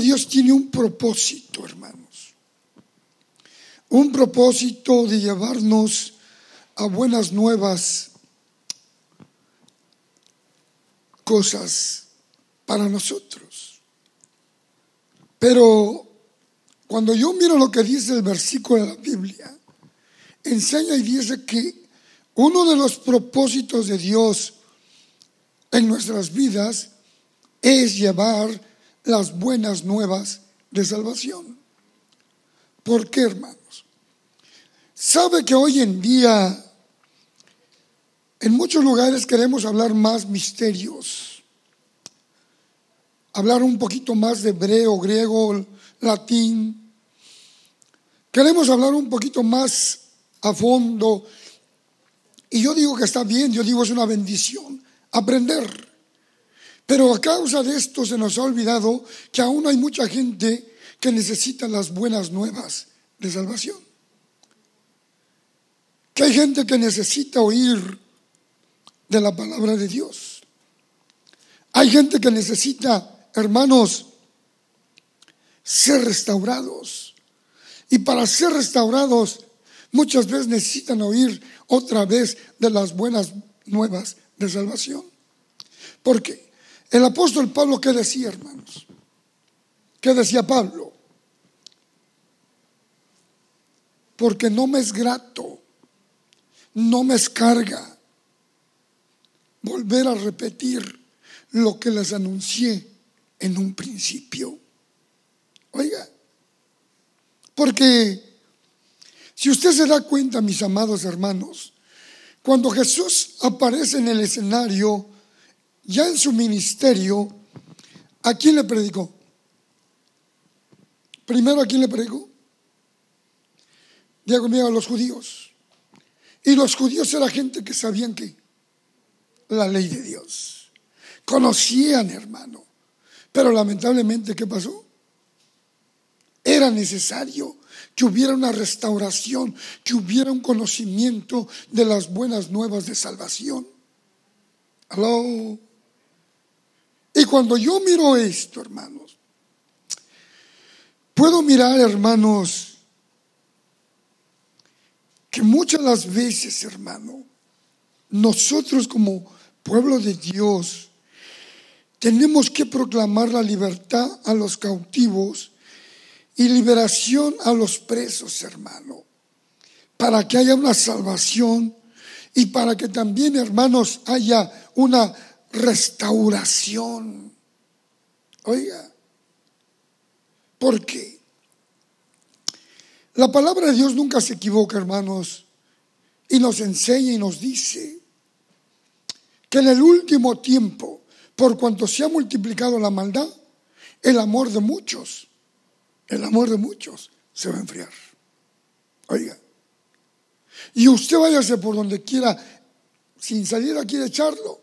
Dios tiene un propósito, hermanos. Un propósito de llevarnos a buenas nuevas cosas para nosotros. Pero cuando yo miro lo que dice el versículo de la Biblia, enseña y dice que uno de los propósitos de Dios en nuestras vidas es llevar las buenas nuevas de salvación. ¿Por qué, hermanos? Sabe que hoy en día en muchos lugares queremos hablar más misterios, hablar un poquito más de hebreo, griego, latín. Queremos hablar un poquito más a fondo. Y yo digo que está bien, yo digo es una bendición aprender. Pero a causa de esto se nos ha olvidado que aún hay mucha gente que necesita las buenas nuevas de salvación. Que hay gente que necesita oír de la palabra de Dios. Hay gente que necesita, hermanos, ser restaurados. Y para ser restaurados, muchas veces necesitan oír otra vez de las buenas nuevas de salvación. Porque el apóstol Pablo, ¿qué decía, hermanos? ¿Qué decía Pablo? Porque no me es grato, no me escarga volver a repetir lo que les anuncié en un principio. Oiga, porque si usted se da cuenta, mis amados hermanos, cuando Jesús aparece en el escenario, ya en su ministerio, ¿a quién le predicó? Primero, ¿a quién le predicó? Diego mío, a los judíos. Y los judíos era gente que sabían que la ley de Dios. Conocían, hermano. Pero lamentablemente, ¿qué pasó? Era necesario que hubiera una restauración, que hubiera un conocimiento de las buenas nuevas de salvación. Aló. Y cuando yo miro esto, hermanos, puedo mirar, hermanos, que muchas las veces, hermano, nosotros como pueblo de Dios, tenemos que proclamar la libertad a los cautivos y liberación a los presos, hermano, para que haya una salvación y para que también, hermanos, haya una restauración. Oiga, ¿por qué? La palabra de Dios nunca se equivoca, hermanos, y nos enseña y nos dice que en el último tiempo, por cuanto se ha multiplicado la maldad, el amor de muchos, el amor de muchos se va a enfriar. Oiga, y usted váyase por donde quiera, sin salir aquí de echarlo,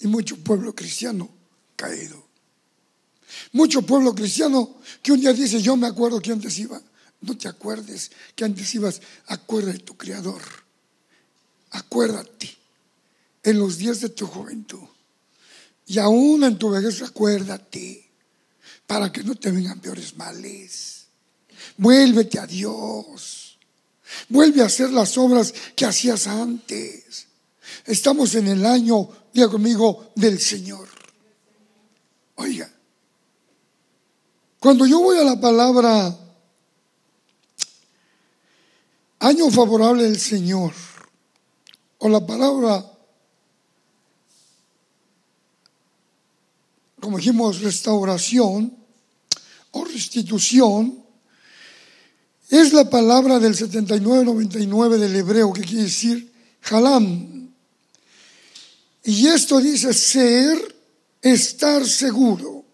y mucho pueblo cristiano caído. Mucho pueblo cristiano que un día dice, yo me acuerdo que antes iba. No te acuerdes que antes ibas, acuerda de tu Creador. Acuérdate en los días de tu juventud. Y aún en tu vejez, acuérdate para que no te vengan peores males. Vuélvete a Dios. Vuelve a hacer las obras que hacías antes. Estamos en el año, diga conmigo, del Señor. Oiga, cuando yo voy a la palabra año favorable del Señor, o la palabra como dijimos, restauración o restitución, es la palabra del 79-99 del hebreo que quiere decir halam. Y esto dice ser, estar seguro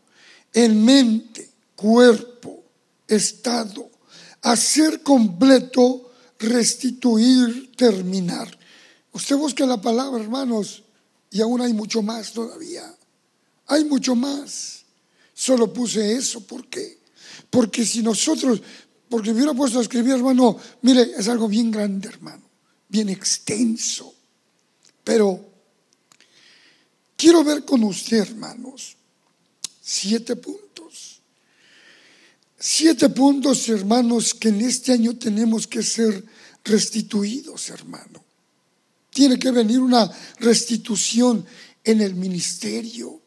en mente, cuerpo, estado, hacer completo, restituir, terminar. Usted busca la palabra, hermanos, y aún hay mucho más todavía. Hay mucho más. Solo puse eso. ¿Por qué? Porque si nosotros, porque me hubiera puesto a escribir, hermano, mire, es algo bien grande, hermano, bien extenso. Pero quiero ver con usted, hermanos, siete puntos Siete puntos, hermanos, que en este año tenemos que ser restituidos, hermano. Tiene que venir una restitución en el ministerio,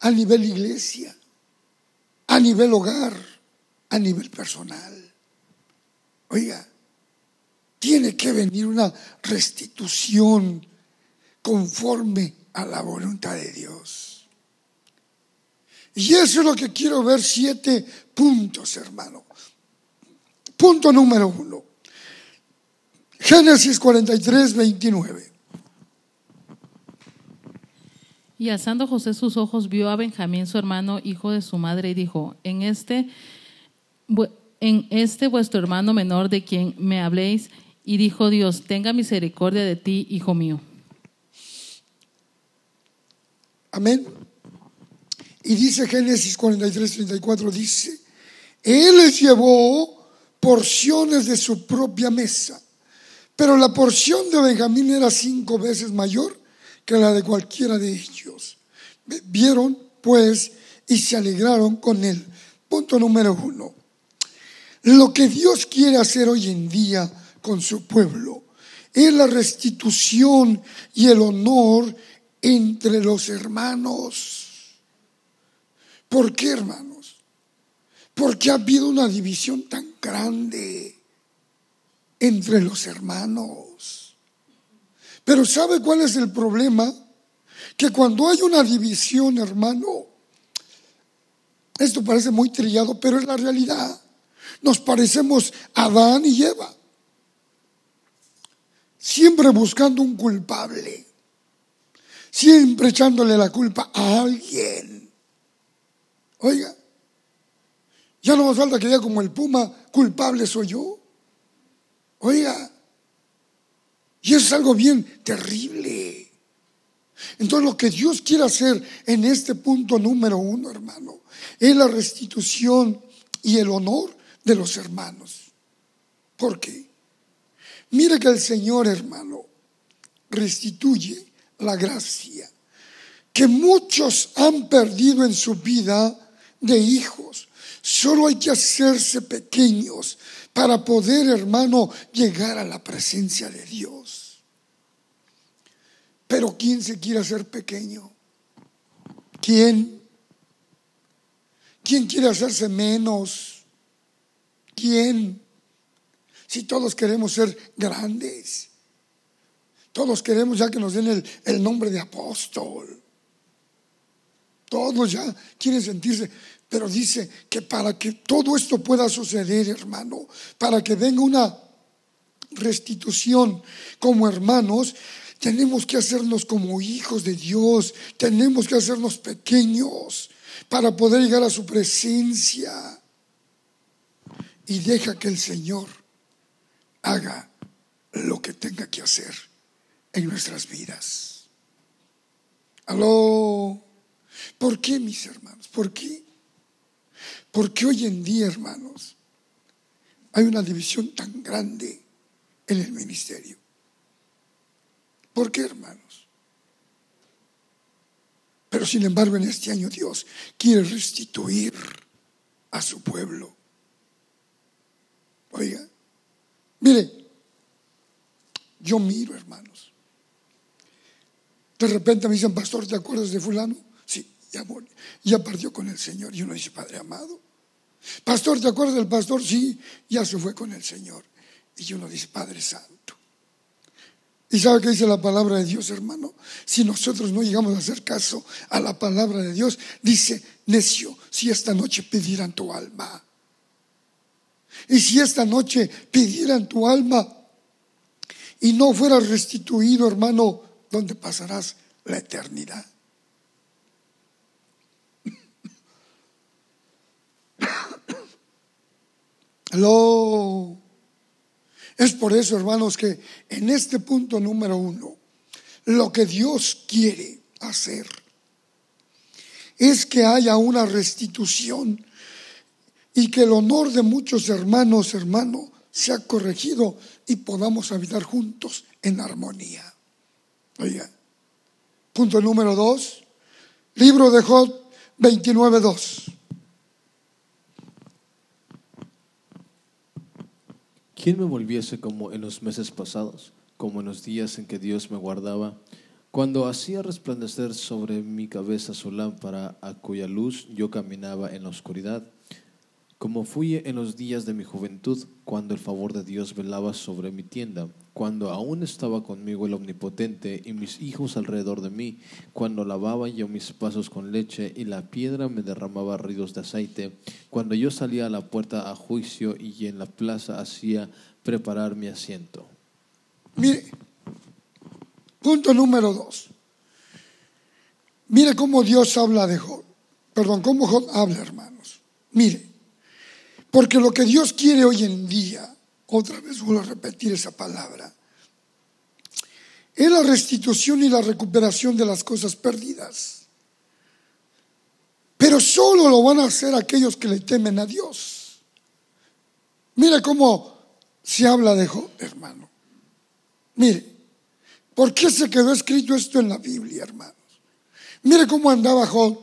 a nivel iglesia, a nivel hogar, a nivel personal. Oiga, tiene que venir una restitución conforme a la voluntad de Dios. Y eso es lo que quiero ver, siete puntos, hermano. Punto número uno. Génesis 43, 29. Y alzando José sus ojos, vio a Benjamín, su hermano, hijo de su madre, y dijo, en este, en este vuestro hermano menor de quien me habléis, y dijo Dios, tenga misericordia de ti, hijo mío. Amén. Y dice Génesis 43, 34, dice, Él les llevó porciones de su propia mesa, pero la porción de Benjamín era cinco veces mayor que la de cualquiera de ellos. Vieron, pues, y se alegraron con él. Punto número uno. Lo que Dios quiere hacer hoy en día con su pueblo es la restitución y el honor entre los hermanos. ¿Por qué, hermanos? Porque ha habido una división tan grande entre los hermanos. Pero ¿sabe cuál es el problema? Que cuando hay una división, hermano, esto parece muy trillado, pero es la realidad. Nos parecemos a Adán y Eva. Siempre buscando un culpable. Siempre echándole la culpa a alguien. Oiga, ya no más falta que diga como el puma, culpable soy yo. Oiga, y eso es algo bien terrible. Entonces lo que Dios quiere hacer en este punto número uno, hermano, es la restitución y el honor de los hermanos. ¿Por qué? Mire que el Señor, hermano, restituye la gracia que muchos han perdido en su vida de hijos. Solo hay que hacerse pequeños para poder, hermano, llegar a la presencia de Dios. Pero ¿quién se quiere hacer pequeño? ¿Quién? ¿Quién quiere hacerse menos? ¿Quién? Si todos queremos ser grandes, todos queremos ya que nos den el, nombre de apóstol. Todos ya quieren sentirse, pero dice que para que todo esto pueda suceder, hermano, para que venga una restitución como hermanos, tenemos que hacernos como hijos de Dios, tenemos que hacernos pequeños para poder llegar a su presencia. Y deja que el Señor haga lo que tenga que hacer en nuestras vidas. Aló. ¿Por qué, mis hermanos? ¿Por qué? Porque hoy en día, hermanos, hay una división tan grande en el ministerio. ¿Por qué, hermanos? Pero sin embargo, en este año Dios quiere restituir a su pueblo. Oiga, mire, yo miro, hermanos. De repente me dicen, pastor, ¿te acuerdas de fulano? Sí, ya, ya partió con el Señor. Y uno dice, Padre amado, Pastor, ¿te acuerdas del pastor? Sí, ya se fue con el Señor. Y uno dice, Padre Santo. ¿Y sabe qué dice la palabra de Dios, hermano? Si nosotros no llegamos a hacer caso a la palabra de Dios, dice, necio, si esta noche pidieran tu alma. Y si esta noche pidieran tu alma y no fuera restituido, hermano, ¿dónde pasarás la eternidad? Es por eso, hermanos, que en este punto número uno, lo que Dios quiere hacer es que haya una restitución y que el honor de muchos hermanos, hermano, sea corregido y podamos habitar juntos en armonía. Punto número dos. Libro de Job 29.2. ¿Quién me volviese como en los meses pasados, como en los días en que Dios me guardaba, cuando hacía resplandecer sobre mi cabeza su lámpara a cuya luz yo caminaba en la oscuridad? Como fui en los días de mi juventud, cuando el favor de Dios velaba sobre mi tienda, cuando aún estaba conmigo el Omnipotente y mis hijos alrededor de mí, cuando lavaba yo mis pasos con leche y la piedra me derramaba ríos de aceite, cuando yo salía a la puerta a juicio y en la plaza hacía preparar mi asiento. Mire, punto número dos. Mire cómo Dios habla de Job. Perdón, cómo Job habla, hermanos. Mire, porque lo que Dios quiere hoy en día, otra vez vuelvo a repetir esa palabra, es la restitución y la recuperación de las cosas perdidas. Pero solo lo van a hacer aquellos que le temen a Dios. Mire cómo se habla de Job, hermano. Mire, ¿por qué se quedó escrito esto en la Biblia, hermanos? Mire cómo andaba Job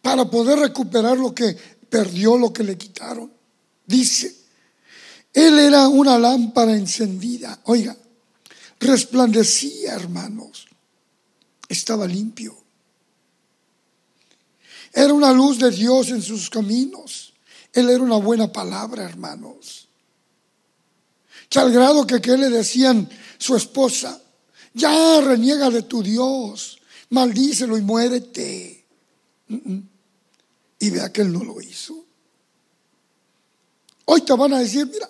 para poder recuperar lo que perdió, lo que le quitaron. Dice, él era una lámpara encendida. Oiga, resplandecía, hermanos. Estaba limpio. Era una luz de Dios en sus caminos. Él era una buena palabra, hermanos. Al grado que, que le decían su esposa, ya reniega de tu Dios, maldícelo y muérete. Y vea que él no lo hizo. Hoy te van a decir, mira,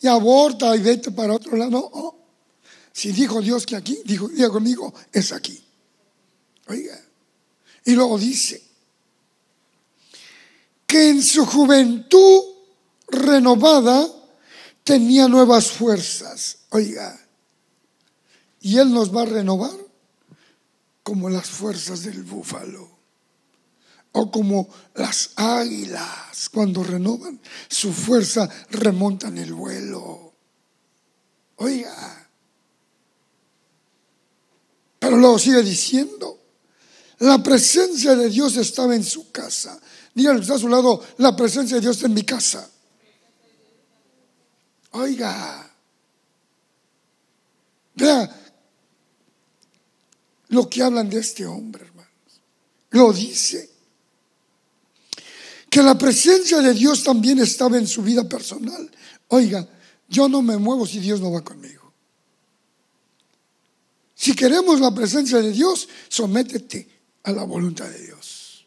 y aborta y vete para otro lado. Si dijo Dios que aquí, dijo, diga conmigo, es aquí. Oiga. Y luego dice que en su juventud renovada tenía nuevas fuerzas. Oiga. Y Él nos va a renovar como las fuerzas del búfalo o como las águilas cuando renovan su fuerza remontan el vuelo. Oiga, pero luego sigue diciendo, la presencia de Dios estaba en su casa. Díganle está a su lado, la presencia de Dios está en mi casa. Oiga, vea lo que hablan de este hombre, hermanos. Lo dice que la presencia de Dios también estaba en su vida personal. Oiga, yo no me muevo si Dios no va conmigo. Si queremos la presencia de Dios, sométete a la voluntad de Dios.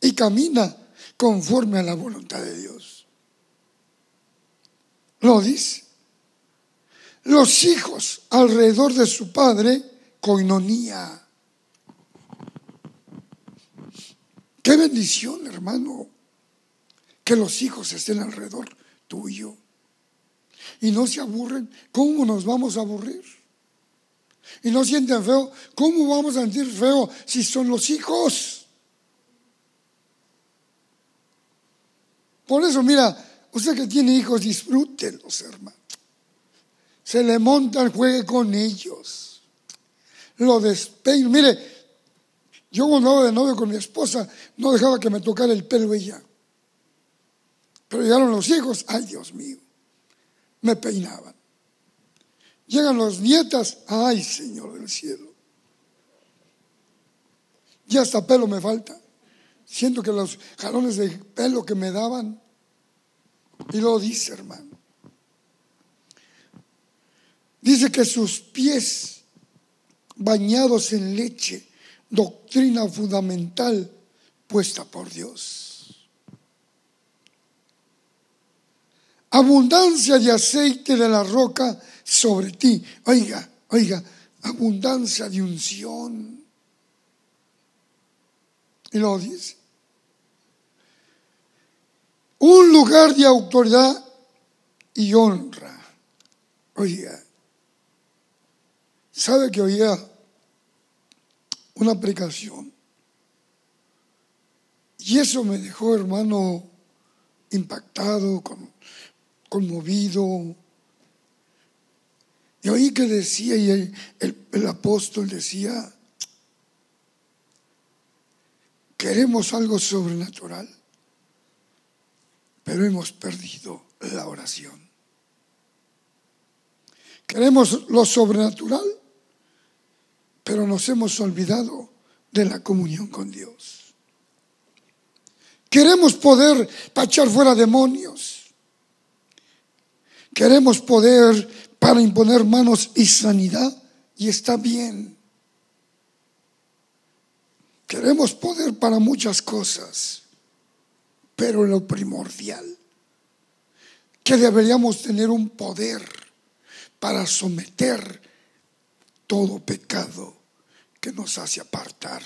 Y camina conforme a la voluntad de Dios. Lo dice. Los hijos alrededor de su padre, coinonía. Qué bendición, hermano, que los hijos estén alrededor tuyo y no se aburren. ¿Cómo nos vamos a aburrir? Y no sienten feo. ¿Cómo vamos a sentir feo si son los hijos? Por eso, mira, usted que tiene hijos, disfrútenlos, hermano. Se le montan, juegue con ellos. Lo despeino. Mire, yo andaba de novio con mi esposa, no dejaba que me tocara el pelo ella. Pero llegaron los hijos, ay Dios mío, me peinaban. Llegan los nietas, ay Señor del cielo. Ya hasta pelo me falta. Siento que los jalones de pelo que me daban. Y lo dice, hermano. Dice que sus pies bañados en leche doctrina fundamental puesta por Dios. Abundancia de aceite de la roca sobre ti. Oiga, oiga, abundancia de unción. Y lo dice. Un lugar de autoridad y honra. Oiga, ¿sabe que oiga? Una aplicación. Y eso me dejó, hermano, impactado, conmovido. Y oí que decía, y el apóstol decía, queremos algo sobrenatural, pero hemos perdido la oración. Queremos lo sobrenatural, pero nos hemos olvidado de la comunión con Dios. Queremos poder para echar fuera demonios. Queremos poder para imponer manos y sanidad y está bien. Queremos poder para muchas cosas, pero lo primordial, que deberíamos tener un poder para someter todo pecado que nos hace apartar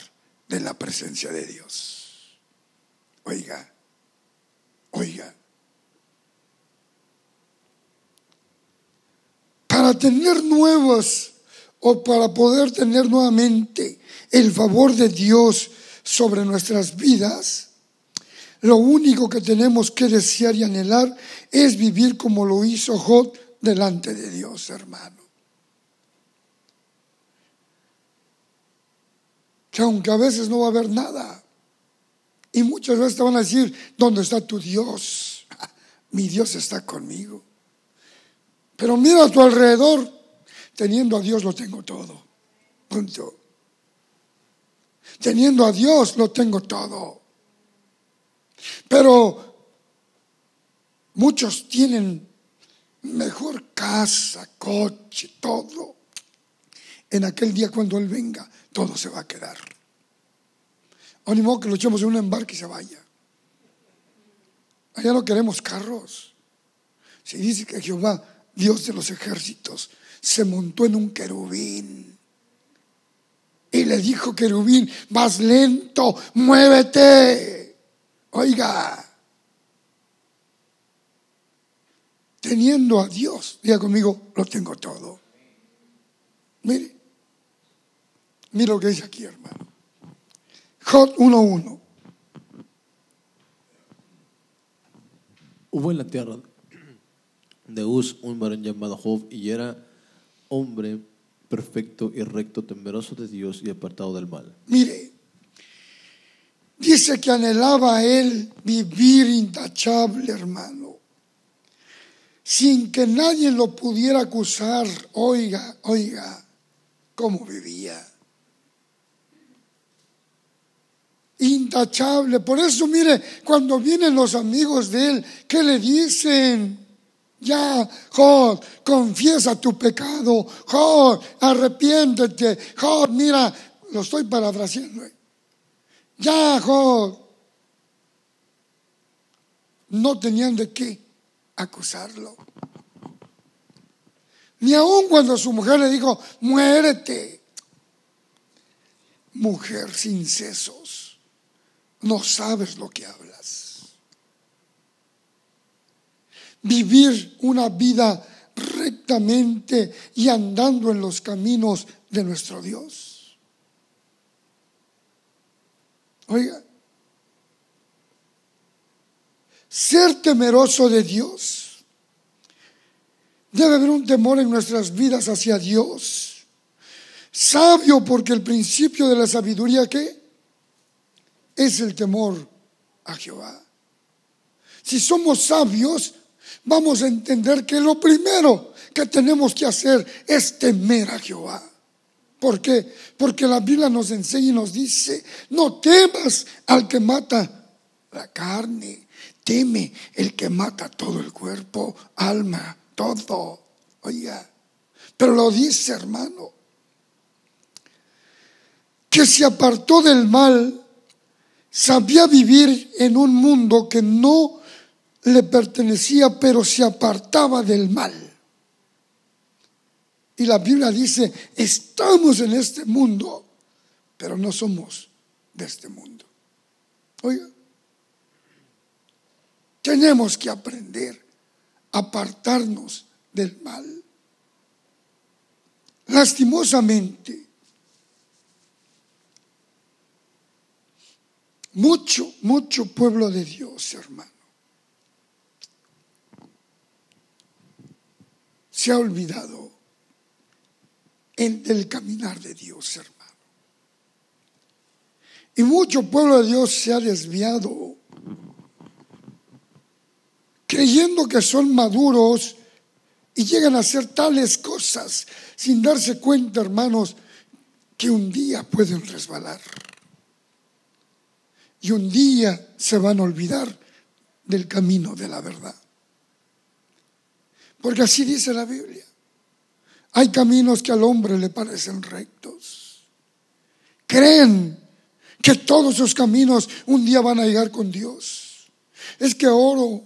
de la presencia de Dios. Oiga, oiga. Para tener nuevos o para poder tener nuevamente el favor de Dios sobre nuestras vidas, lo único que tenemos que desear y anhelar es vivir como lo hizo Job delante de Dios, hermano. Que aunque a veces no va a haber nada, y muchas veces te van a decir, ¿dónde está tu Dios? Mi Dios está conmigo. Pero mira a tu alrededor, teniendo a Dios lo tengo todo. Teniendo a Dios lo tengo todo. Pero muchos tienen mejor casa, coche, todo. En aquel día cuando Él venga, todo se va a quedar. O que lo echemos en un embarque y se vaya. Allá no queremos carros. Si dice que Jehová, Dios de los ejércitos, se montó en un querubín y le dijo querubín, más lento, muévete. Oiga, teniendo a Dios, diga conmigo, lo tengo todo. Mire, mire lo que dice aquí, hermano. Job 1.1. Hubo en la tierra de Uz un varón llamado Job y era hombre perfecto y recto, temeroso de Dios y apartado del mal. Mire, dice que anhelaba él vivir intachable, hermano, sin que nadie lo pudiera acusar. Oiga, oiga, cómo vivía. Intachable. Por eso, mire, cuando vienen los amigos de él, ¿qué le dicen? Ya, Job, confiesa tu pecado. Job, arrepiéntete. Job, mira, lo estoy parafraseando. Ya, Job. No tenían de qué acusarlo. Ni aun cuando su mujer le dijo, muérete. Mujer sin sesos, no sabes lo que hablas vivir una vida rectamente y andando en los caminos de nuestro Dios. Oiga, ser temeroso de Dios. Debe haber un temor en nuestras vidas hacia Dios. Sabio porque el principio de la sabiduría ¿qué? Es el temor a Jehová. Si somos sabios, vamos a entender que lo primero que tenemos que hacer es temer a Jehová. ¿Por qué? Porque la Biblia nos enseña y nos dice, no temas al que mata la carne, teme el que mata todo el cuerpo, alma, todo. Oiga, pero lo dice hermano, que se apartó del mal, sabía vivir en un mundo que no le pertenecía, pero se apartaba del mal. Y la Biblia dice, estamos en este mundo, pero no somos de este mundo. Oiga, tenemos que aprender a apartarnos del mal. Lastimosamente, mucho, mucho pueblo de Dios, hermano se ha olvidado el del caminar de Dios, hermano. Y mucho pueblo de Dios se ha desviado creyendo que son maduros y llegan a hacer tales cosas sin darse cuenta, hermanos, que un día pueden resbalar. Y un día se van a olvidar del camino de la verdad. Porque así dice la Biblia. Hay caminos que al hombre le parecen rectos. Creen que todos sus caminos un día van a llegar con Dios. Es que oro,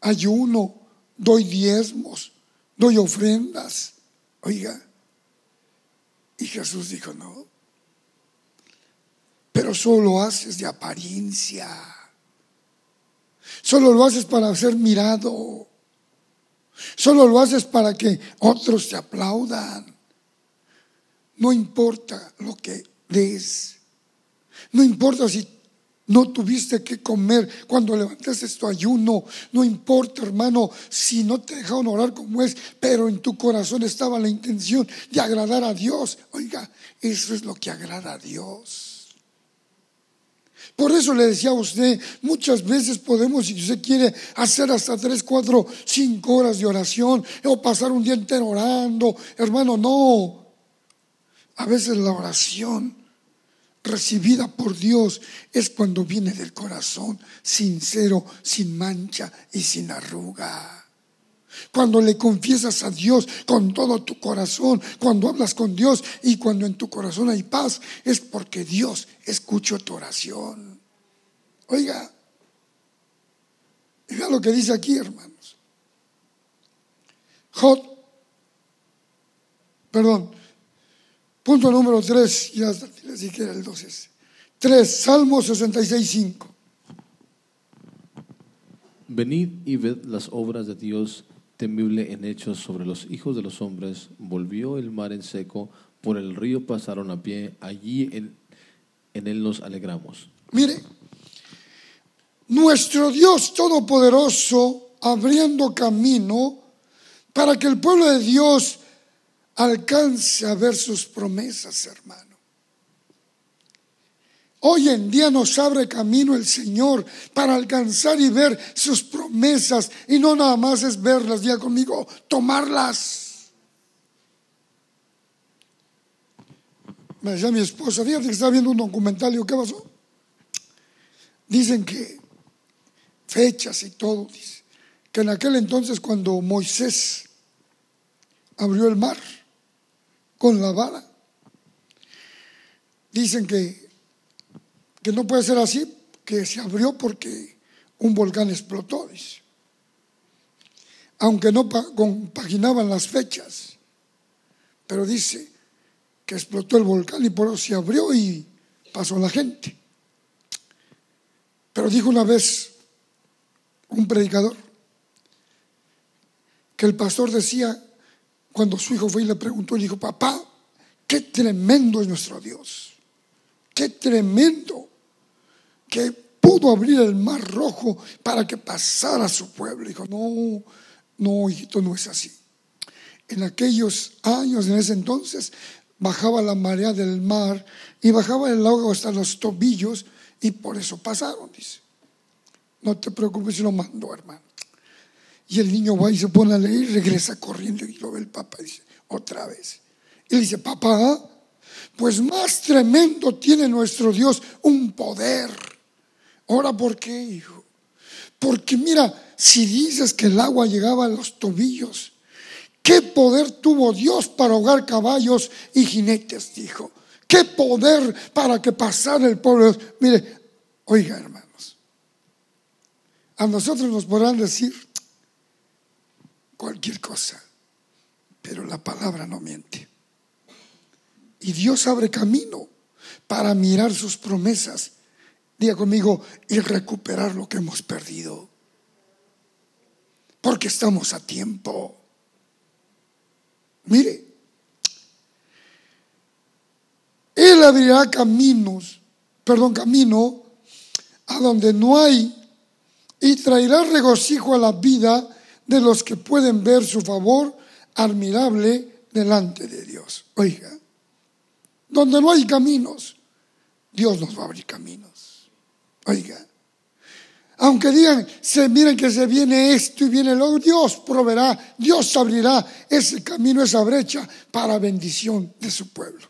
ayuno, doy diezmos, doy ofrendas. Oiga, y Jesús dijo, no, pero solo lo haces de apariencia. Solo lo haces para ser mirado. Solo lo haces para que otros te aplaudan. No importa lo que des. No importa si no tuviste que comer cuando levantaste tu ayuno. No importa, hermano, si no te dejaron orar como es, pero en tu corazón estaba la intención de agradar a Dios. Oiga, eso es lo que agrada a Dios. Por eso le decía a usted, muchas veces podemos, si usted quiere, hacer hasta tres, cuatro, cinco horas de oración o pasar un día entero orando. Hermano, no. A veces la oración recibida por Dios es cuando viene del corazón, sincero, sin mancha y sin arruga. Cuando le confiesas a Dios con todo tu corazón, cuando hablas con Dios y cuando en tu corazón hay paz, es porque Dios escuchó tu oración. Oiga, mira lo que dice aquí, hermanos. Jod, perdón, punto número 3, ya les dije que el 12. 3, Salmo 66, 5. Venid y ved las obras de Dios temible en hechos sobre los hijos de los hombres. Volvió el mar en seco, por el río pasaron a pie, allí en, en él nos alegramos. Mire, nuestro Dios Todopoderoso abriendo camino para que el pueblo de Dios alcance a ver sus promesas, hermano. Hoy en día nos abre camino el Señor para alcanzar y ver sus promesas. Y no nada más es verlas, diga conmigo, tomarlas. Me decía mi esposa, fíjate que estaba viendo un documental, ¿qué pasó? Dicen que fechas y todo, dice, que en aquel entonces cuando Moisés abrió el mar con la vara, dicen que que no puede ser así, que se abrió porque un volcán explotó, dice. Aunque no compaginaban las fechas, pero dice que explotó el volcán y por eso se abrió y pasó la gente. Pero dijo una vez un predicador que el pastor decía, cuando su hijo fue y le preguntó, le dijo, papá, qué tremendo es nuestro Dios, qué tremendo que pudo abrir el mar rojo para que pasara su pueblo. Dijo, no, no, hijito, no es así. En aquellos años, en ese entonces, bajaba la marea del mar y bajaba el agua hasta los tobillos y por eso pasaron, dice. No te preocupes, lo mandó, hermano. Y el niño va y se pone a leer y regresa corriendo y lo ve el papá y dice, otra vez. Y le dice, papá, pues más tremendo tiene nuestro Dios un poder Ahora, ¿por qué, hijo? Porque mira, si dices que el agua llegaba a los tobillos, ¿qué poder tuvo Dios para ahogar caballos y jinetes? Dijo. ¿Qué poder para que pasara el pueblo? Mire, oiga, hermanos, a nosotros nos podrán decir cualquier cosa, pero la palabra no miente. Y Dios abre camino para mirar sus promesas conmigo, y recuperar lo que hemos perdido. Porque estamos a tiempo. Mire, Él abrirá caminos, perdón, camino a donde no hay y traerá regocijo a la vida de los que pueden ver su favor admirable delante de Dios. Oiga, donde no hay caminos, Dios nos va a abrir caminos. Oiga, Aunque digan, se miren que se viene esto y viene lo, Dios proveerá, Dios abrirá ese camino, esa brecha para bendición de su pueblo.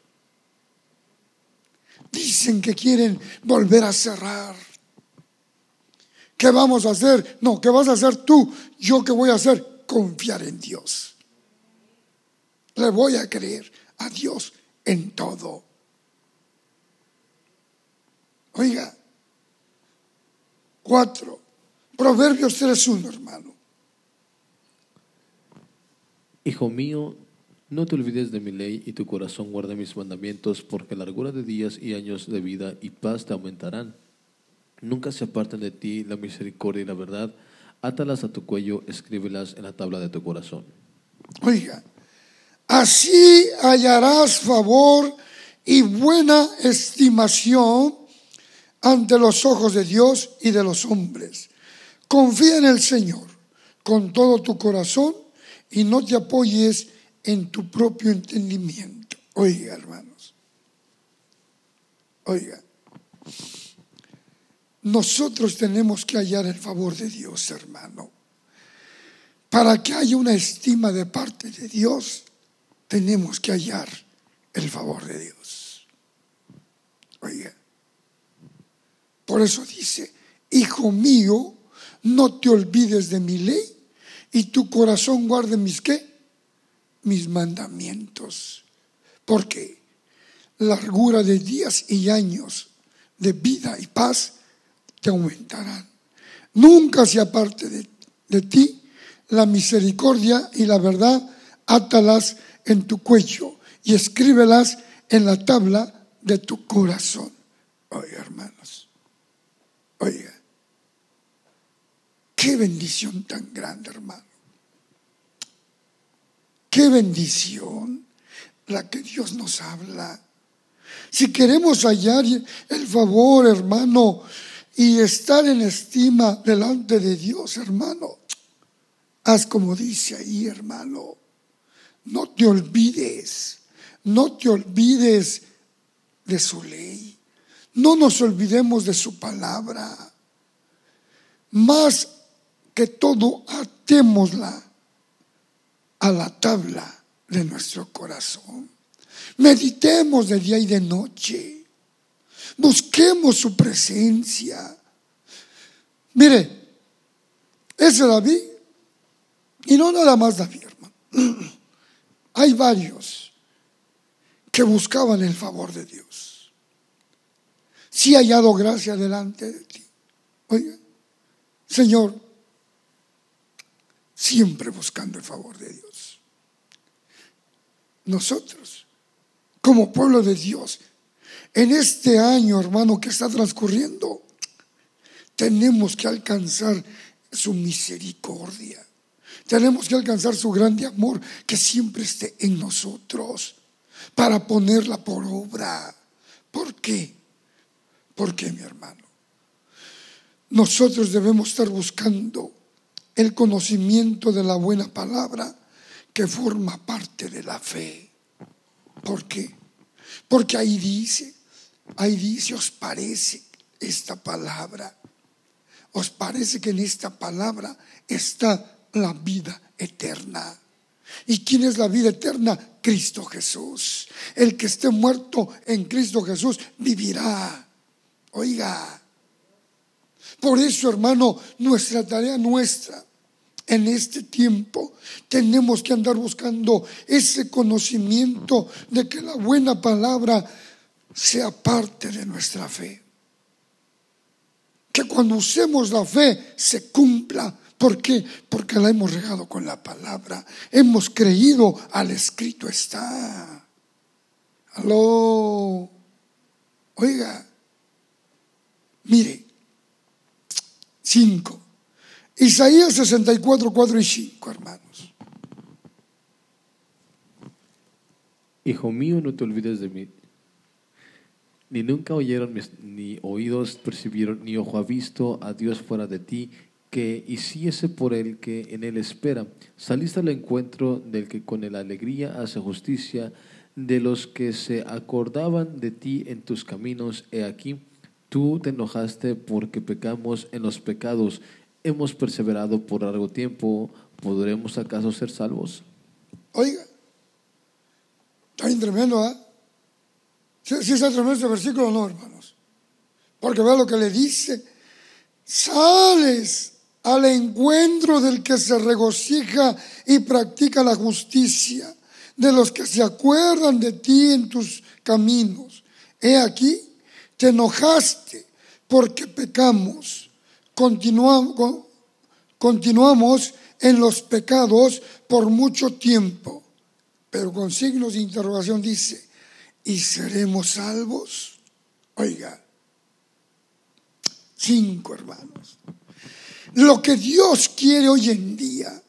Dicen que quieren volver a cerrar. ¿Qué vamos a hacer? No, ¿qué vas a hacer tú? Yo qué voy a hacer? Confiar en Dios. Le voy a creer a Dios en todo. Oiga, cuatro. Proverbios 3.1, hermano. Hijo mío, no te olvides de mi ley y tu corazón guarde mis mandamientos, porque largura de días y años de vida y paz te aumentarán. Nunca se aparten de ti la misericordia y la verdad. Átalas a tu cuello, escríbelas en la tabla de tu corazón. Oiga, así hallarás favor y buena estimación ante los ojos de Dios y de los hombres. Confía en el Señor con todo tu corazón y no te apoyes en tu propio entendimiento. Oiga, hermanos. Oiga. Nosotros tenemos que hallar el favor de Dios, hermano. Para que haya una estima de parte de Dios, tenemos que hallar el favor de Dios. Oiga. Por eso dice, hijo mío, no te olvides de mi ley y tu corazón guarde mis qué? Mis mandamientos. Porque largura de días y años de vida y paz te aumentarán. Nunca se aparte de, de ti la misericordia y la verdad, átalas en tu cuello y escríbelas en la tabla de tu corazón. Oye, hermanos, oiga, qué bendición tan grande, hermano. Qué bendición la que Dios nos habla. Si queremos hallar el favor, hermano, y estar en estima delante de Dios, hermano. Haz como dice ahí, hermano. No te olvides, no te olvides de su ley. No nos olvidemos de su palabra. Más que todo, atémosla a la tabla de nuestro corazón. Meditemos de día y de noche. Busquemos su presencia. Mire, ese David, y no nada más David, hermano. Hay varios que buscaban el favor de Dios. Si ha hallado gracia delante de ti. Oiga, Señor, siempre buscando el favor de Dios. Nosotros, como pueblo de Dios, en este año, hermano, que está transcurriendo, tenemos que alcanzar su misericordia. Tenemos que alcanzar su grande amor que siempre esté en nosotros para ponerla por obra. ¿Por qué? ¿Por qué, mi hermano? Nosotros debemos estar buscando el conocimiento de la buena palabra que forma parte de la fe. ¿Por qué? Porque ahí dice, Ahí dice, ¿os parece esta palabra? ¿Os parece que en esta palabra está la vida eterna? ¿Y quién es la vida eterna? Cristo Jesús. El que esté muerto en Cristo Jesús vivirá. Oiga. Por eso, hermano, nuestra tarea nuestra en este tiempo tenemos que andar buscando ese conocimiento de que la buena palabra sea parte de nuestra fe. Que cuando usemos la fe se cumpla. ¿Por qué? Porque la hemos regado con la palabra. Hemos creído al escrito está. Aló. Oiga. Mire. Cinco. Isaías 64, 4 y 5, hermanos. Hijo mío, no te olvides de mí ni nunca oyeron, ni oídos percibieron, ni ojo ha visto a Dios fuera de ti, que hiciese por el que en él espera. Saliste al encuentro del que con la alegría hace justicia, de los que se acordaban de ti en tus caminos. He aquí, Tú te enojaste porque pecamos en los pecados. Hemos perseverado por largo tiempo. ¿Podremos acaso ser salvos? Oiga, está tremendo, ¿ah? ¿Sí, sí está tremendo este versículo no, hermanos? Porque vea lo que le dice. Sales al encuentro del que se regocija y practica la justicia, de los que se acuerdan de ti en tus caminos. He aquí, te enojaste porque pecamos. Continuamos, continuamos en los pecados por mucho tiempo. Pero con signos de interrogación dice, ¿y seremos salvos? Oiga, cinco hermanos. Lo que Dios quiere hoy en día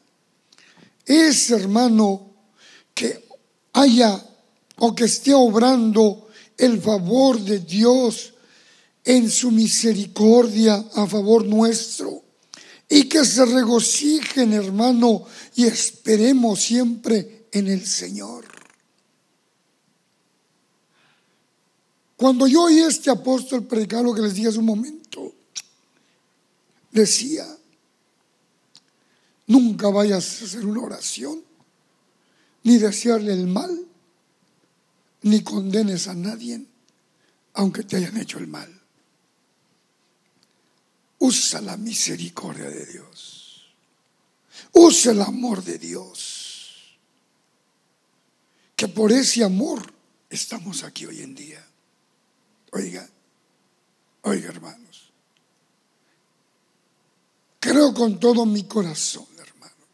es, hermano, que haya o que esté obrando el favor de Dios en su misericordia a favor nuestro y que se regocijen, hermano, y esperemos siempre en el Señor. Cuando yo oí a este apóstol predicar lo que les dije hace un momento, decía, nunca vayas a hacer una oración, ni desearle el mal, ni condenes a nadie, aunque te hayan hecho el mal. Usa la misericordia de Dios. Usa el amor de Dios. Que por ese amor estamos aquí hoy en día. Oiga, oiga hermanos. Creo con todo mi corazón, hermano,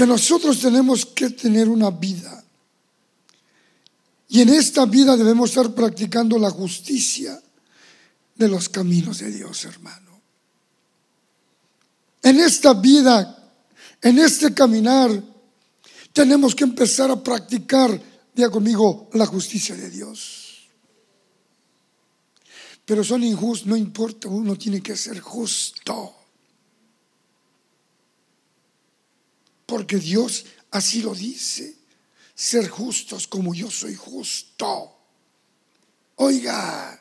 que nosotros tenemos que tener una vida. Y en esta vida debemos estar practicando la justicia de los caminos de Dios, hermano. En esta vida, en este caminar, tenemos que empezar a practicar, diga conmigo, la justicia de Dios. Pero son injustos, no importa, uno tiene que ser justo. Porque Dios así lo dice, ser justos como yo soy justo. Oiga,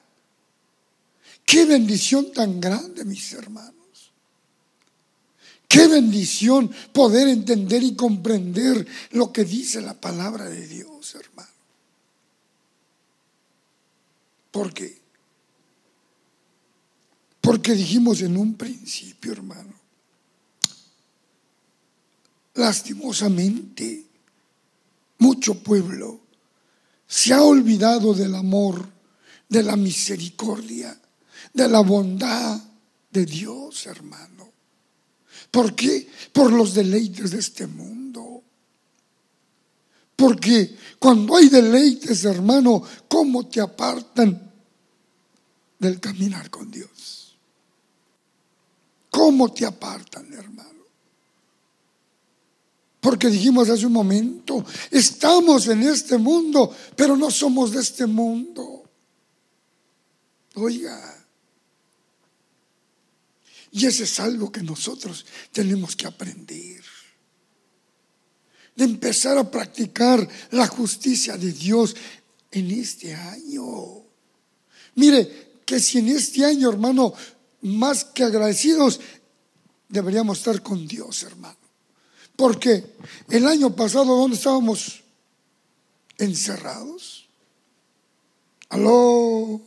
Qué bendición tan grande, mis hermanos. Qué bendición poder entender y comprender lo que dice la palabra de Dios, hermano. ¿Por qué? Porque dijimos en un principio, hermano, lastimosamente, mucho pueblo se ha olvidado del amor, de la misericordia de la bondad de Dios, hermano. ¿Por qué? Por los deleites de este mundo. Porque cuando hay deleites, hermano, ¿cómo te apartan del caminar con Dios? ¿Cómo te apartan, hermano? Porque dijimos hace un momento, estamos en este mundo, pero no somos de este mundo. Oiga, y eso es algo que nosotros tenemos que aprender. De empezar a practicar la justicia de Dios en este año. Mire, que si en este año, hermano, más que agradecidos, deberíamos estar con Dios, hermano. Porque el año pasado, ¿dónde estábamos? Encerrados. Aló.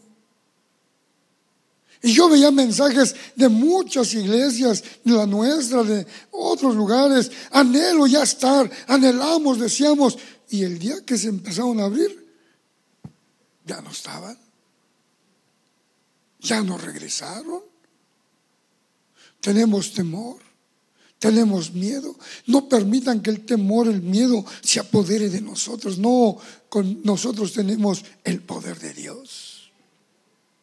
Y yo veía mensajes de muchas iglesias, de la nuestra, de otros lugares. Anhelo ya estar, anhelamos, decíamos. Y el día que se empezaron a abrir, ya no estaban. Ya no regresaron. Tenemos temor, tenemos miedo. No permitan que el temor, el miedo se apodere de nosotros. No, con nosotros tenemos el poder de Dios.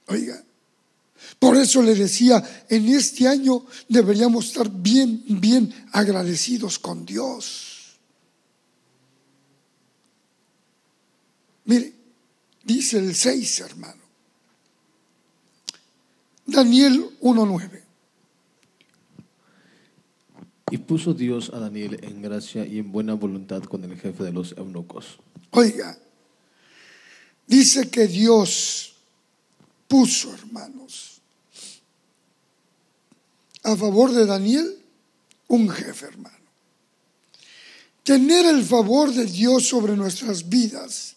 Oiga, por eso le decía, en este año deberíamos estar bien, bien agradecidos con Dios. Mire, dice el 6, hermano. Daniel 1.9. Y puso Dios a Daniel en gracia y en buena voluntad con el jefe de los eunucos. Oiga, Dice que Dios puso, hermanos, a favor de Daniel un jefe, hermano. Tener el favor de Dios sobre nuestras vidas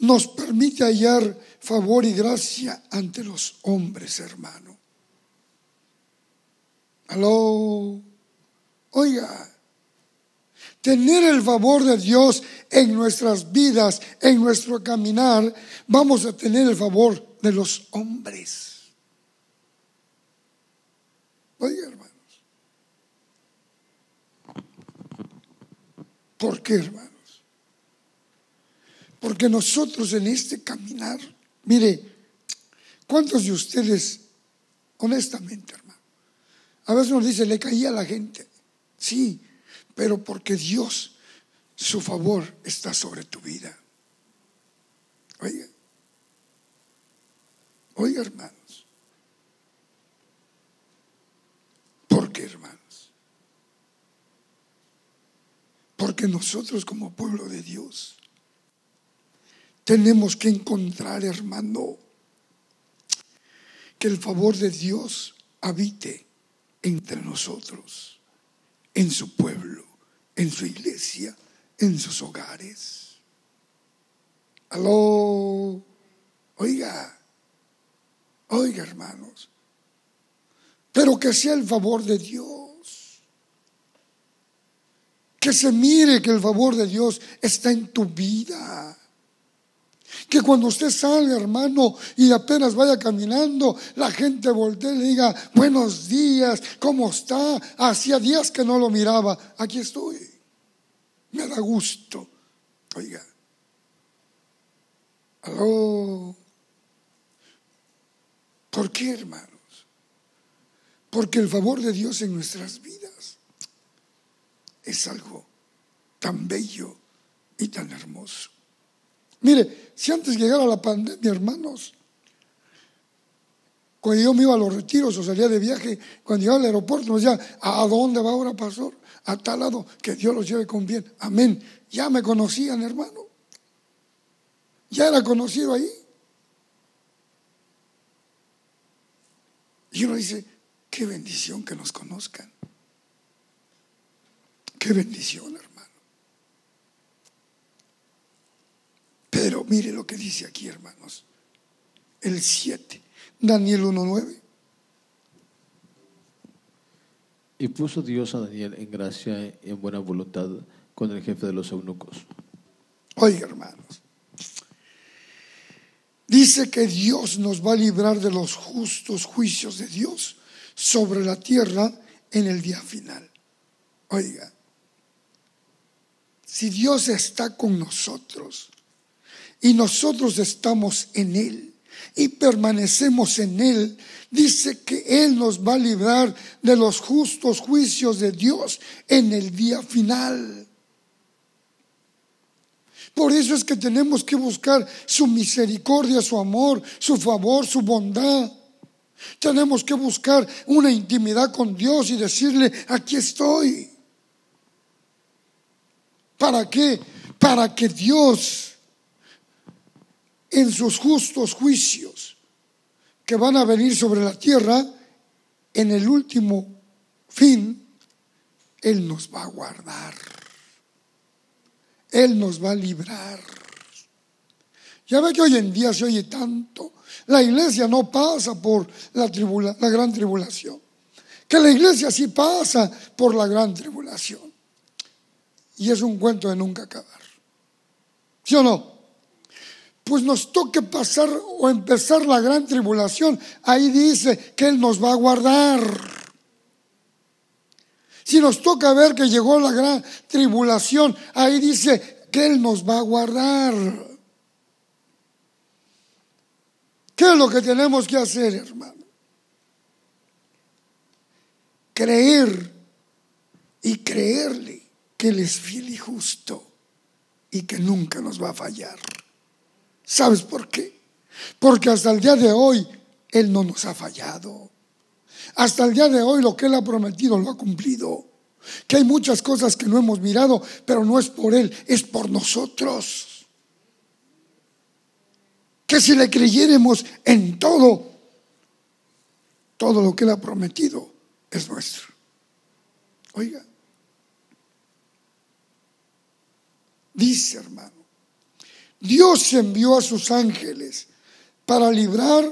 nos permite hallar favor y gracia ante los hombres, hermano. Aló, oiga, tener el favor de Dios en nuestras vidas, en nuestro caminar, vamos a tener el favor de los hombres. Oiga, hermanos. ¿Por qué, hermanos? Porque nosotros en este caminar, mire, ¿cuántos de ustedes, honestamente, hermano? A veces nos dice, le caía a la gente. Sí, pero porque Dios, su favor está sobre tu vida. Oiga, oiga, hermanos. ¿Por qué, hermanos? Porque nosotros como pueblo de Dios tenemos que encontrar, hermano, que el favor de Dios habite entre nosotros, en su pueblo, en su iglesia, en sus hogares. Aló, oiga, oiga hermanos, pero que sea el favor de Dios. Que se mire que el favor de Dios está en tu vida. Que cuando usted salga, hermano, y apenas vaya caminando, la gente voltee y le diga, buenos días, ¿cómo está? Hacía días que no lo miraba. Aquí estoy. Me da gusto. Oiga. Aló. ¿Por qué, hermanos? Porque el favor de Dios en nuestras vidas es algo tan bello y tan hermoso. Mire, si antes llegara la pandemia, hermanos, cuando yo me iba a los retiros o salía de viaje, cuando llegaba al aeropuerto, me decía, ¿a dónde va ahora, pastor? A tal lado, que Dios los lleve con bien. Amén. Ya me conocían, hermano. Ya era conocido ahí. Y uno dice, qué bendición que nos conozcan. Qué bendición, hermano. Pero mire lo que dice aquí, hermanos. El 7, Daniel 1.9. Y puso Dios a Daniel en gracia y en buena voluntad con el jefe de los eunucos. Oiga, hermanos. Dice que Dios nos va a librar de los justos juicios de Dios sobre la tierra en el día final. Oiga, si Dios está con nosotros, y nosotros estamos en Él y permanecemos en Él, dice que Él nos va a librar de los justos juicios de Dios en el día final. Por eso es que tenemos que buscar su misericordia, su amor, su favor, su bondad. Tenemos que buscar una intimidad con Dios y decirle, aquí estoy. ¿Para qué? Para que Dios en sus justos juicios que van a venir sobre la tierra, en el último fin, Él nos va a guardar. Él nos va a librar. Ya ve que hoy en día se oye tanto. La iglesia no pasa por la, la gran tribulación. Que la iglesia sí pasa por la gran tribulación. Y es un cuento de nunca acabar. ¿Sí o no? Pues nos toque pasar o empezar la gran tribulación, ahí dice que Él nos va a guardar. Si nos toca ver que llegó la gran tribulación, ahí dice que Él nos va a guardar. ¿Qué es lo que tenemos que hacer, hermano? Creer y creerle que Él es fiel y justo y que nunca nos va a fallar. ¿Sabes por qué? Porque hasta el día de hoy Él no nos ha fallado. Hasta el día de hoy lo que Él ha prometido lo ha cumplido. Que hay muchas cosas que no hemos mirado, pero no es por Él, es por nosotros. que si le creyéremos en todo, todo lo que Él ha prometido es nuestro. Oiga, dice hermano, Dios envió a sus ángeles para librar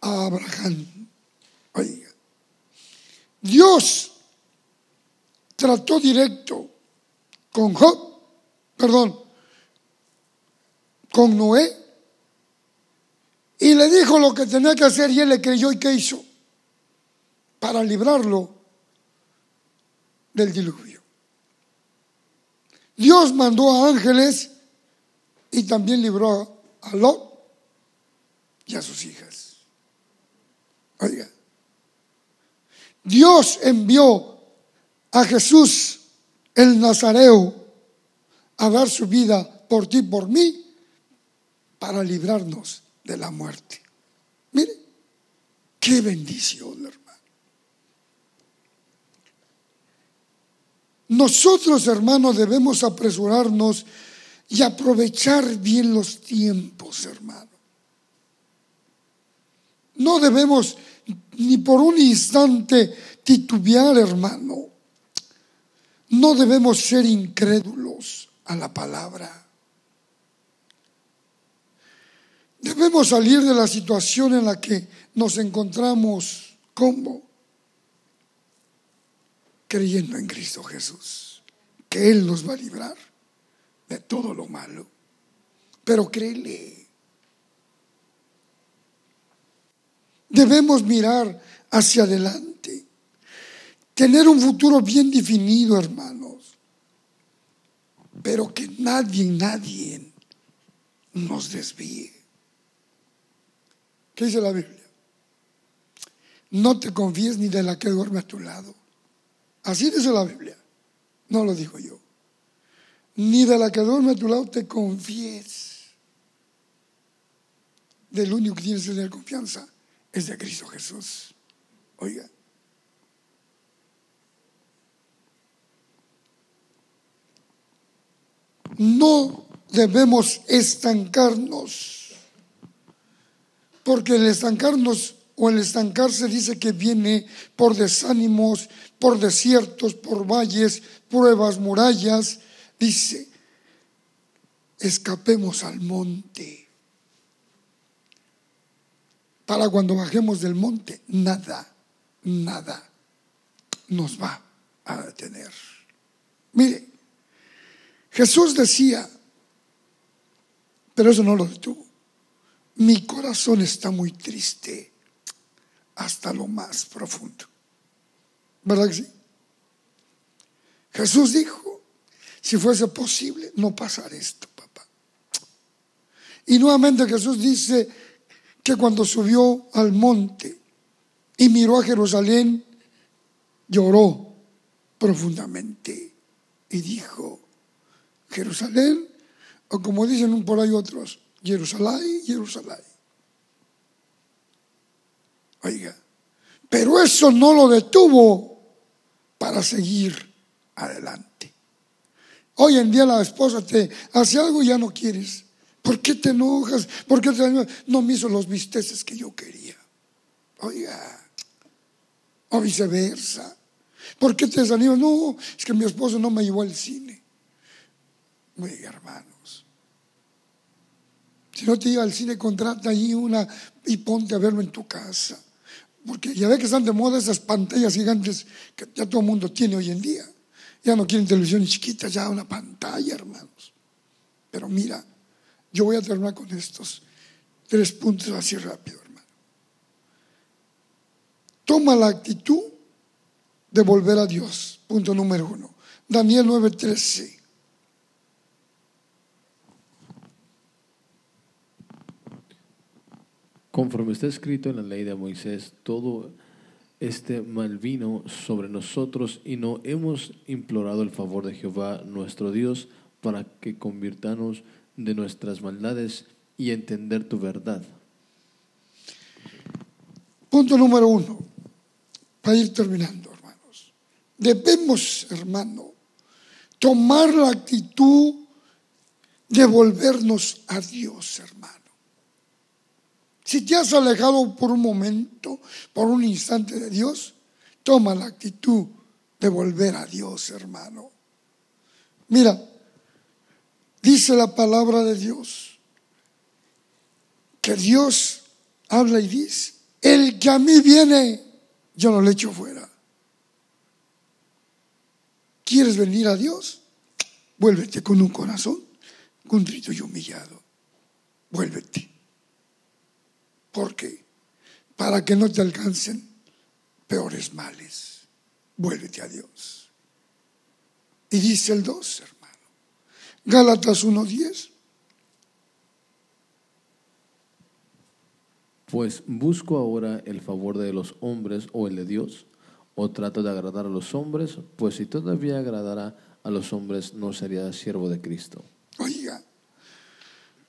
a Abraham. Oiga, Dios trató directo con Job, perdón, con Noé, y le dijo lo que tenía que hacer y él le creyó y qué hizo para librarlo del diluvio. Dios mandó a ángeles y también libró a Lot y a sus hijas. Oiga, Dios envió a Jesús el Nazareo a dar su vida por ti, por mí, para librarnos de la muerte. Mire, qué bendición, hermano. Nosotros, hermanos, debemos apresurarnos y aprovechar bien los tiempos, hermano. No debemos ni por un instante titubear, hermano. No debemos ser incrédulos a la palabra. Debemos salir de la situación en la que nos encontramos como creyendo en Cristo Jesús, que Él nos va a librar de todo lo malo. Pero créele. Debemos mirar hacia adelante, tener un futuro bien definido, hermanos, pero que nadie, nadie nos desvíe. ¿Qué dice la Biblia? No te confíes ni de la que duerme a tu lado Así dice la Biblia. No lo digo yo. Ni de la que duerme a tu lado te confíes. Del único que tienes que tener confianza es de Cristo Jesús. Oiga. No debemos estancarnos, porque el estancarnos o el estancarse dice que viene por desánimos, por desiertos, por valles, pruebas, murallas. Dice, escapemos al monte. Para cuando bajemos del monte, nada, nada nos va a detener. Mire, Jesús decía, pero eso no lo detuvo. Mi corazón está muy triste hasta lo más profundo. ¿Verdad que sí? Jesús dijo, si fuese posible, no pasar esto, papá. Y nuevamente Jesús dice que cuando subió al monte y miró a Jerusalén, lloró profundamente y dijo, Jerusalén, o como dicen por ahí otros, Jerusalén, Jerusalén Oiga, pero eso no lo detuvo para seguir adelante. Hoy en día la esposa te hace algo y ya no quieres. ¿Por qué te enojas? ¿Por qué te No me hizo los visteces que yo quería. Oiga, o viceversa. ¿Por qué te desanimas? No, es que mi esposo no me llevó al cine. Oiga, hermanos. Si no te lleva al cine, contrata allí una y ponte a verlo en tu casa. Porque ya ve que están de moda esas pantallas gigantes que ya todo el mundo tiene hoy en día. Ya no quieren televisiones chiquitas, ya una pantalla, hermanos. Pero mira, yo voy a terminar con estos tres puntos así rápido, hermano. Toma la actitud de volver a Dios. Punto número uno. Daniel 9:13. Conforme está escrito en la ley de Moisés, todo este mal vino sobre nosotros y no hemos implorado el favor de Jehová nuestro Dios para que convirtamos de nuestras maldades y entender tu verdad. Punto número uno, para ir terminando, hermanos. Debemos, hermano, tomar la actitud devolvernos a Dios, hermano. Si te has alejado por un momento, por un instante de Dios, toma la actitud de volver a Dios, hermano. Mira, dice la palabra de Dios, que Dios habla y dice, el que a mí viene, yo no le echo fuera. ¿Quieres venir a Dios? Vuélvete con un corazón contrito y humillado. Vuélvete. ¿Por qué? Para que no te alcancen peores males. Vuélvete a Dios. Y dice el 2, hermano. Gálatas 1.10. Pues busco ahora el favor de los hombres o el de Dios, o trato de agradar a los hombres, pues si todavía agradara a los hombres no sería siervo de Cristo. Oiga,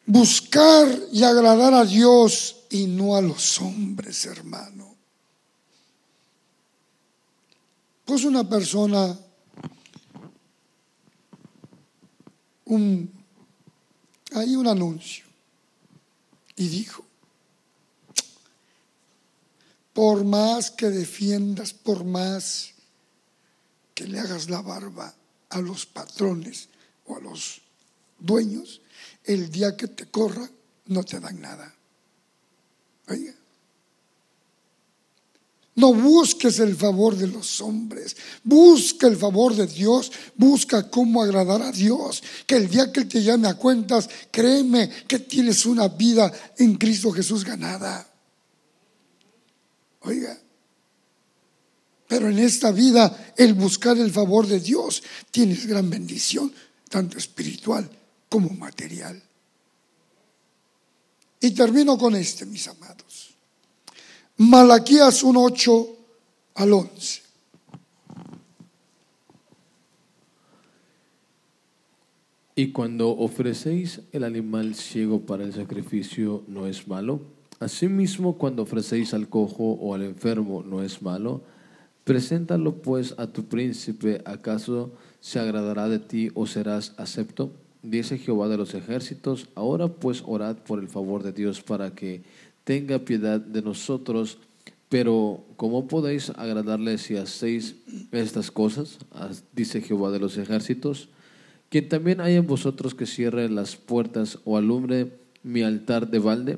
buscar y agradar a Dios y no a los hombres, hermano. Pues una persona, un, hay un anuncio y dijo, por más que defiendas, por más que le hagas la barba a los patrones o a los dueños, el día que te corra no te dan nada. Oiga. No busques el favor de los hombres, busca el favor de Dios, busca cómo agradar a Dios. Que el día que Él te llame a cuentas, créeme que tienes una vida en Cristo Jesús ganada. Oiga, pero en esta vida el buscar el favor de Dios tienes gran bendición, tanto espiritual como material. Y termino con este, mis amados. Malaquías 1.8 al 11. Y cuando ofrecéis el animal ciego para el sacrificio, ¿no es malo? Asimismo, cuando ofrecéis al cojo o al enfermo, ¿no es malo? Preséntalo pues a tu príncipe, ¿acaso se agradará de ti o serás acepto? Dice Jehová de los ejércitos, ahora pues orad por el favor de Dios para que tenga piedad de nosotros. Pero ¿cómo podéis agradarle si hacéis estas cosas? Dice Jehová de los ejércitos. Quien también hay en vosotros que cierre las puertas o alumbre mi altar de balde.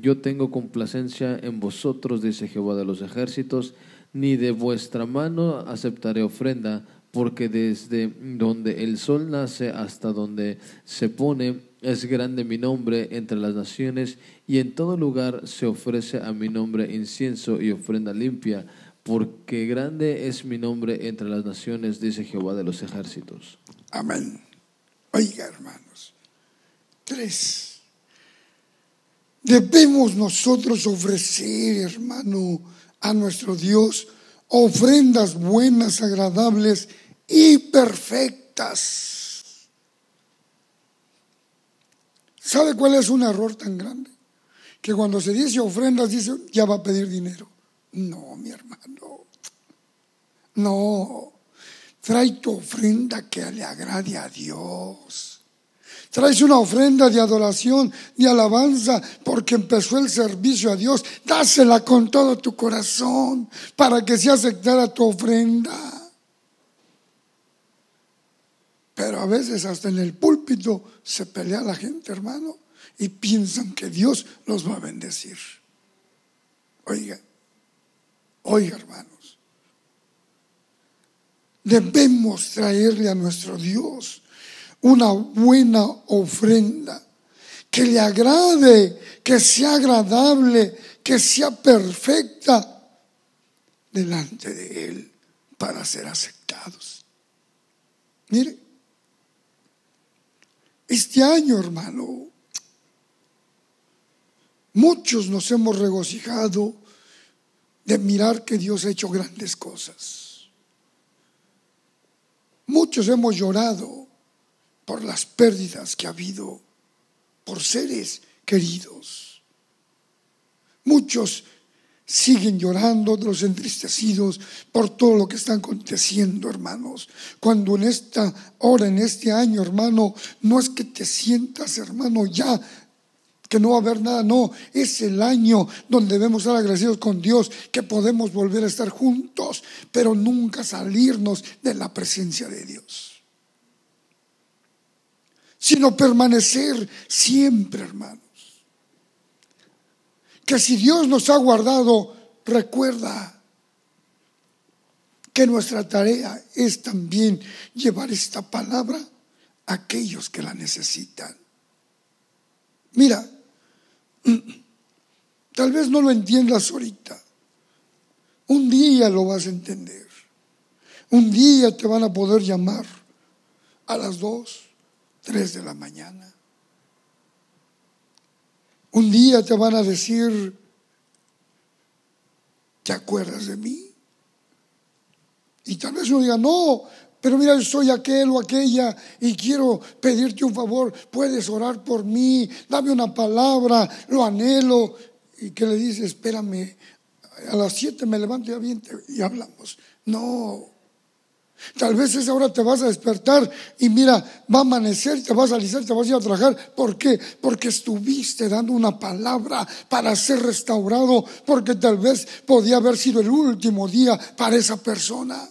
Yo tengo complacencia en vosotros, dice Jehová de los ejércitos, ni de vuestra mano aceptaré ofrenda, porque desde donde el sol nace hasta donde se pone es grande mi nombre entre las naciones, y en todo lugar se ofrece a mi nombre incienso y ofrenda limpia, porque grande es mi nombre entre las naciones, dice Jehová de los ejércitos. Amén. Oiga, hermanos. Tres. Debemos nosotros ofrecer, hermano, a nuestro Dios ofrendas buenas, agradables y perfectas. ¿Sabe cuál es un error tan grande? Que cuando se dice ofrendas, dice, ya va a pedir dinero. No, mi hermano. No. Trae tu ofrenda que le agrade a Dios. Traes una ofrenda de adoración, de alabanza, porque empezó el servicio a Dios. Dásela con todo tu corazón para que sea aceptada tu ofrenda. Pero a veces hasta en el púlpito se pelea la gente, hermano, y piensan que Dios los va a bendecir. Oiga, oiga, hermanos, debemos traerle a nuestro Dios una buena ofrenda que le agrade, que sea agradable, que sea perfecta delante de Él para ser aceptados. Mire, este año, hermano, muchos nos hemos regocijado de mirar que Dios ha hecho grandes cosas. Muchos hemos llorado por las pérdidas que ha habido por seres queridos. Muchos siguen llorando, los entristecidos por todo lo que está aconteciendo, hermanos. Cuando en esta hora, en este año, hermano, no es que te sientas, hermano, ya que no va a haber nada, no, es el año donde debemos estar agradecidos con Dios, que podemos volver a estar juntos, pero nunca salirnos de la presencia de Dios, sino permanecer siempre, hermanos. Que si Dios nos ha guardado, recuerda que nuestra tarea es también llevar esta palabra a aquellos que la necesitan. Mira, Tal vez no lo entiendas ahorita. Un día lo vas a entender. Un día te van a poder llamar a las dos, tres de la mañana. Un día te van a decir, ¿te acuerdas de mí? Y tal vez uno diga, no, pero mira, soy aquel o aquella y quiero pedirte un favor. Puedes orar por mí, dame una palabra, lo anhelo. Y que le dice, espérame, a las siete me levanto y, y hablamos. No. Tal vez esa hora te vas a despertar y mira, va a amanecer, te vas a alisar, te vas a ir a trabajar. ¿Por qué? Porque estuviste dando una palabra para ser restaurado, porque tal vez podía haber sido el último día para esa persona.